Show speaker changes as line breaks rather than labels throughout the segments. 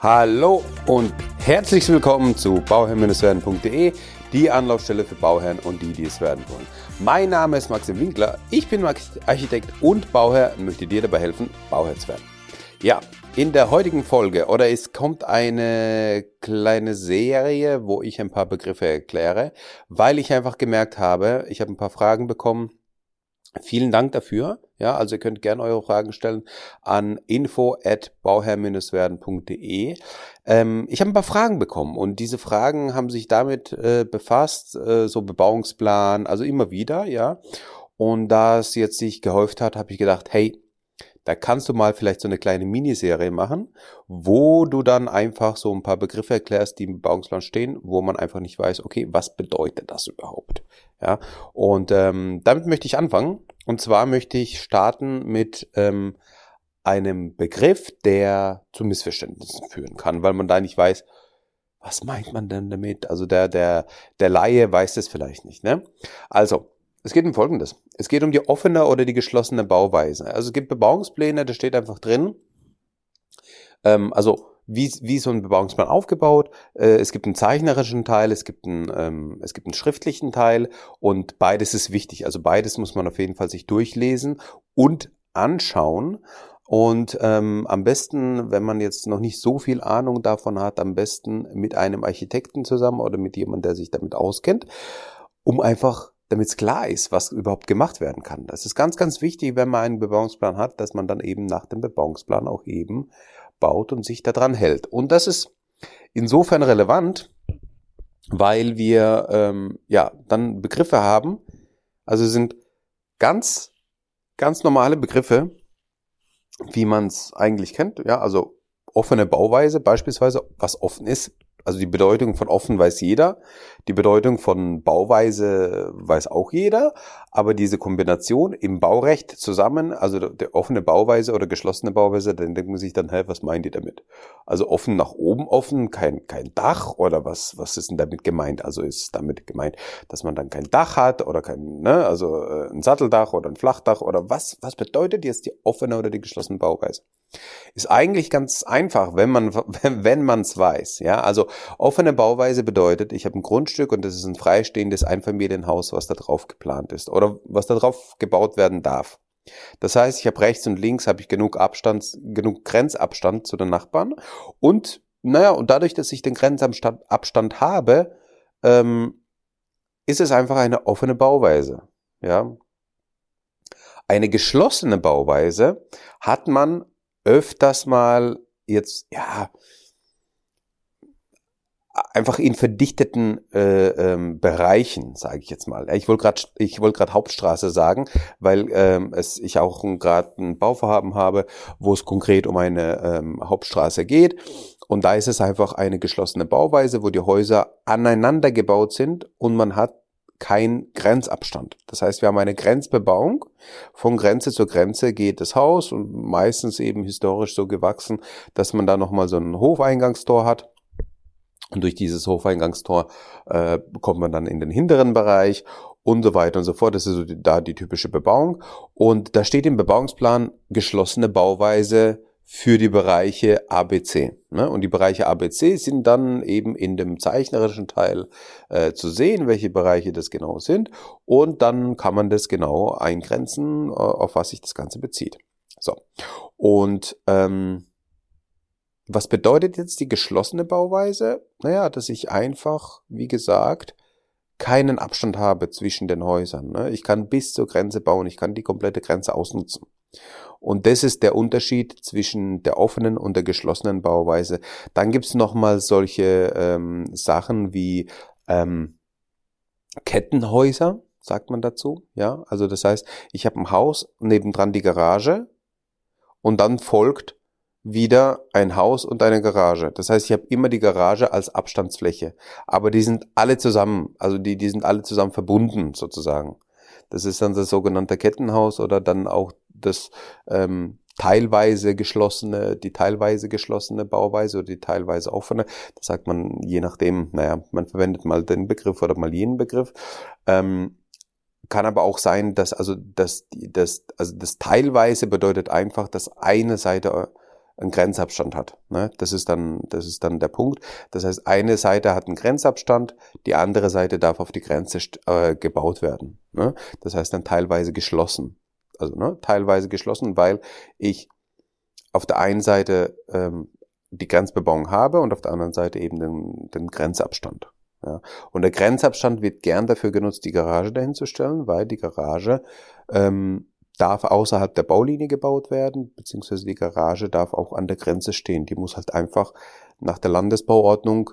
Hallo und herzlich willkommen zu bauherr-werden.de, die Anlaufstelle für Bauherren und die, die es werden wollen. Mein Name ist Maxim Winkler, ich bin Architekt und Bauherr und möchte dir dabei helfen, Bauherr zu werden. Ja, in der heutigen Folge oder es kommt eine kleine Serie, wo ich ein paar Begriffe erkläre, weil ich einfach gemerkt habe, ich habe ein paar Fragen bekommen. Vielen Dank dafür. Ja, also ihr könnt gerne eure Fragen stellen an info at bauherr-werden.de. Ähm, ich habe ein paar Fragen bekommen und diese Fragen haben sich damit äh, befasst, äh, so Bebauungsplan, also immer wieder, ja. Und da es jetzt sich gehäuft hat, habe ich gedacht, hey, da kannst du mal vielleicht so eine kleine Miniserie machen, wo du dann einfach so ein paar Begriffe erklärst, die im Bebauungsplan stehen, wo man einfach nicht weiß, okay, was bedeutet das überhaupt? Ja, und ähm, damit möchte ich anfangen. Und zwar möchte ich starten mit ähm, einem Begriff, der zu Missverständnissen führen kann, weil man da nicht weiß, was meint man denn damit? Also der, der, der Laie weiß das vielleicht nicht. Ne? Also, es geht um Folgendes. Es geht um die offene oder die geschlossene Bauweise. Also es gibt Bebauungspläne, da steht einfach drin, ähm, also wie, wie so ein Bebauungsplan aufgebaut. Äh, es gibt einen zeichnerischen Teil, es gibt einen, ähm, es gibt einen schriftlichen Teil und beides ist wichtig. Also beides muss man auf jeden Fall sich durchlesen und anschauen. Und ähm, am besten, wenn man jetzt noch nicht so viel Ahnung davon hat, am besten mit einem Architekten zusammen oder mit jemandem, der sich damit auskennt, um einfach damit es klar ist, was überhaupt gemacht werden kann. Das ist ganz, ganz wichtig, wenn man einen Bebauungsplan hat, dass man dann eben nach dem Bebauungsplan auch eben baut und sich daran hält. Und das ist insofern relevant, weil wir ähm, ja dann Begriffe haben, also sind ganz, ganz normale Begriffe, wie man es eigentlich kennt, ja, also offene Bauweise beispielsweise, was offen ist, also die Bedeutung von offen weiß jeder, die Bedeutung von Bauweise weiß auch jeder, aber diese Kombination im Baurecht zusammen, also der offene Bauweise oder geschlossene Bauweise, dann denkt man sich dann, hey, was meint ihr damit? Also offen nach oben offen, kein, kein Dach oder was, was ist denn damit gemeint? Also ist damit gemeint, dass man dann kein Dach hat oder kein, ne, also äh, ein Satteldach oder ein Flachdach oder was, was bedeutet jetzt die offene oder die geschlossene Bauweise? Ist eigentlich ganz einfach, wenn man wenn man es weiß. Ja, also offene Bauweise bedeutet, ich habe ein Grundstück und das ist ein freistehendes Einfamilienhaus, was da drauf geplant ist oder was da drauf gebaut werden darf. Das heißt, ich habe rechts und links habe ich genug Abstand, genug Grenzabstand zu den Nachbarn und naja und dadurch, dass ich den Grenzabstand habe, ähm, ist es einfach eine offene Bauweise. Ja, eine geschlossene Bauweise hat man öfters mal jetzt, ja, einfach in verdichteten äh, ähm, Bereichen, sage ich jetzt mal. Ich wollte gerade ich wollte gerade Hauptstraße sagen, weil ähm, es ich auch gerade ein Bauvorhaben habe, wo es konkret um eine ähm, Hauptstraße geht und da ist es einfach eine geschlossene Bauweise, wo die Häuser aneinander gebaut sind und man hat kein Grenzabstand. Das heißt, wir haben eine Grenzbebauung. Von Grenze zu Grenze geht das Haus und meistens eben historisch so gewachsen, dass man da nochmal so ein Hofeingangstor hat. Und durch dieses Hofeingangstor äh, kommt man dann in den hinteren Bereich und so weiter und so fort. Das ist so die, da die typische Bebauung. Und da steht im Bebauungsplan geschlossene Bauweise für die Bereiche ABC. Ne? Und die Bereiche ABC sind dann eben in dem zeichnerischen Teil äh, zu sehen, welche Bereiche das genau sind. Und dann kann man das genau eingrenzen, äh, auf was sich das Ganze bezieht. So. Und ähm, was bedeutet jetzt die geschlossene Bauweise? Naja, dass ich einfach, wie gesagt, keinen Abstand habe zwischen den Häusern. Ne? Ich kann bis zur Grenze bauen, ich kann die komplette Grenze ausnutzen. Und das ist der Unterschied zwischen der offenen und der geschlossenen Bauweise. Dann gibt's nochmal solche ähm, Sachen wie ähm, Kettenhäuser, sagt man dazu. Ja, also das heißt, ich habe ein Haus, nebendran die Garage und dann folgt wieder ein Haus und eine Garage. Das heißt, ich habe immer die Garage als Abstandsfläche. Aber die sind alle zusammen, also die, die sind alle zusammen verbunden sozusagen. Das ist dann das sogenannte Kettenhaus oder dann auch das ähm, teilweise geschlossene, die teilweise geschlossene Bauweise oder die teilweise offene. Das sagt man je nachdem, naja, man verwendet mal den Begriff oder mal jenen Begriff. Ähm, kann aber auch sein, dass also das, das, also das teilweise bedeutet einfach, dass eine Seite einen Grenzabstand hat. Ne? Das, ist dann, das ist dann der Punkt. Das heißt, eine Seite hat einen Grenzabstand, die andere Seite darf auf die Grenze äh, gebaut werden. Ne? Das heißt dann teilweise geschlossen. Also ne, teilweise geschlossen, weil ich auf der einen Seite ähm, die Grenzbebauung habe und auf der anderen Seite eben den, den Grenzabstand. Ja. Und der Grenzabstand wird gern dafür genutzt, die Garage dahin zu stellen, weil die Garage ähm, darf außerhalb der Baulinie gebaut werden, beziehungsweise die Garage darf auch an der Grenze stehen. Die muss halt einfach nach der Landesbauordnung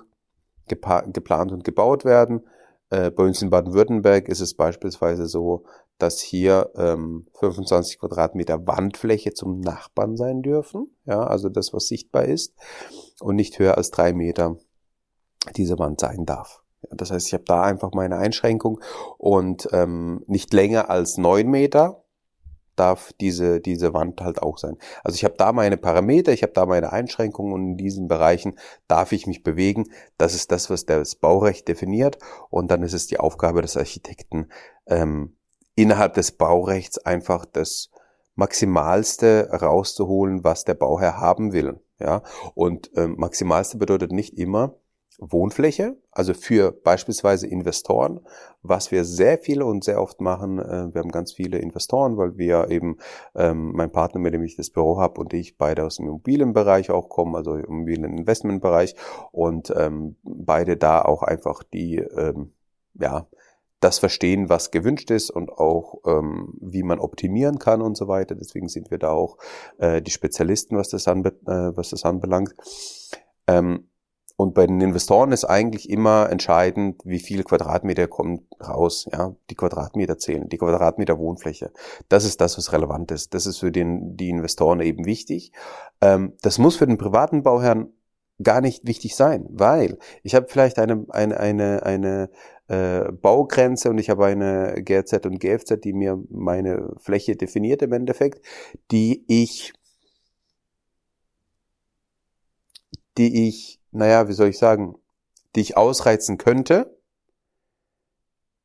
geplant und gebaut werden. Äh, bei uns in Baden-Württemberg ist es beispielsweise so, dass hier ähm, 25 Quadratmeter Wandfläche zum Nachbarn sein dürfen. Ja, also das, was sichtbar ist und nicht höher als drei Meter diese Wand sein darf. Ja, das heißt, ich habe da einfach meine Einschränkung und ähm, nicht länger als neun Meter darf diese, diese Wand halt auch sein. Also ich habe da meine Parameter, ich habe da meine Einschränkungen und in diesen Bereichen darf ich mich bewegen. Das ist das, was das Baurecht definiert und dann ist es die Aufgabe des Architekten, ähm, innerhalb des Baurechts einfach das Maximalste rauszuholen, was der Bauherr haben will. Ja, und ähm, Maximalste bedeutet nicht immer, Wohnfläche, also für beispielsweise Investoren, was wir sehr viele und sehr oft machen. Äh, wir haben ganz viele Investoren, weil wir eben, ähm, mein Partner, mit dem ich das Büro habe und ich beide aus dem Immobilienbereich auch kommen, also im Immobilieninvestmentbereich und ähm, beide da auch einfach die, ähm, ja, das verstehen, was gewünscht ist und auch ähm, wie man optimieren kann und so weiter. Deswegen sind wir da auch äh, die Spezialisten, was das, anbe äh, was das anbelangt. Ähm, und bei den Investoren ist eigentlich immer entscheidend, wie viel Quadratmeter kommen raus. Ja, die Quadratmeter zählen, die Quadratmeter Wohnfläche. Das ist das, was relevant ist. Das ist für den, die Investoren eben wichtig. Ähm, das muss für den privaten Bauherrn gar nicht wichtig sein, weil ich habe vielleicht eine, eine, eine, eine äh, Baugrenze und ich habe eine GRZ und GFZ, die mir meine Fläche definiert im Endeffekt, die ich, die ich naja, wie soll ich sagen, die ich ausreizen könnte,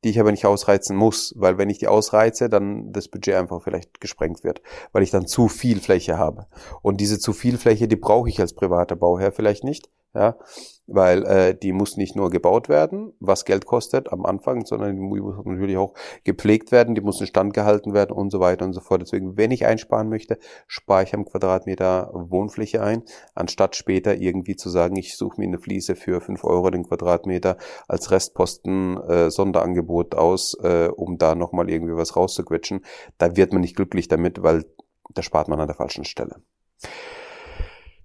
die ich aber nicht ausreizen muss, weil wenn ich die ausreize, dann das Budget einfach vielleicht gesprengt wird, weil ich dann zu viel Fläche habe. Und diese zu viel Fläche, die brauche ich als privater Bauherr vielleicht nicht ja, weil äh, die muss nicht nur gebaut werden, was Geld kostet am Anfang, sondern die muss natürlich auch gepflegt werden, die muss in Stand gehalten werden und so weiter und so fort. Deswegen, wenn ich einsparen möchte, spare ich am Quadratmeter Wohnfläche ein, anstatt später irgendwie zu sagen, ich suche mir eine Fliese für fünf Euro den Quadratmeter als Restposten äh, Sonderangebot aus, äh, um da nochmal irgendwie was rauszuquetschen. Da wird man nicht glücklich damit, weil da spart man an der falschen Stelle.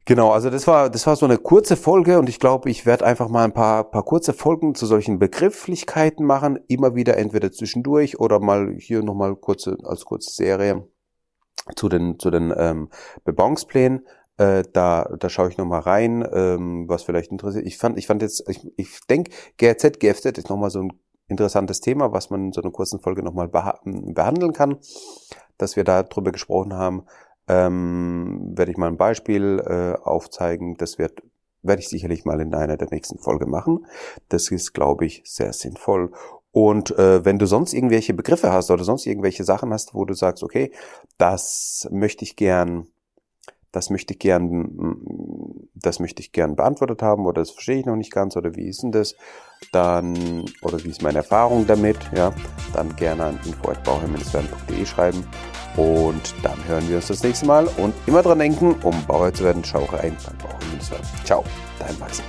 Genau, also das war, das war so eine kurze Folge und ich glaube, ich werde einfach mal ein paar, paar kurze Folgen zu solchen Begrifflichkeiten machen, immer wieder entweder zwischendurch oder mal hier nochmal kurze, als kurze Serie zu den, zu den ähm, Bebauungsplänen. Äh, da, da schaue ich nochmal rein, ähm, was vielleicht interessiert. Ich fand, ich fand jetzt, ich, ich denke, GRZ, GFZ ist nochmal so ein interessantes Thema, was man in so einer kurzen Folge nochmal behandeln kann, dass wir da drüber gesprochen haben ähm, werde ich mal ein Beispiel äh, aufzeigen. Das wird werde ich sicherlich mal in einer der nächsten Folge machen. Das ist, glaube ich, sehr sinnvoll. Und äh, wenn du sonst irgendwelche Begriffe hast oder sonst irgendwelche Sachen hast, wo du sagst, okay, das möchte ich gern, das möchte ich gern, das möchte ich gern beantwortet haben oder das verstehe ich noch nicht ganz oder wie ist denn das, dann oder wie ist meine Erfahrung damit, ja, dann gerne an info@bauherrn-werden.de schreiben und dann hören wir uns das nächste Mal und immer dran denken, um Bauer zu werden, schau rein beim Bauherrn Ciao, dein Max.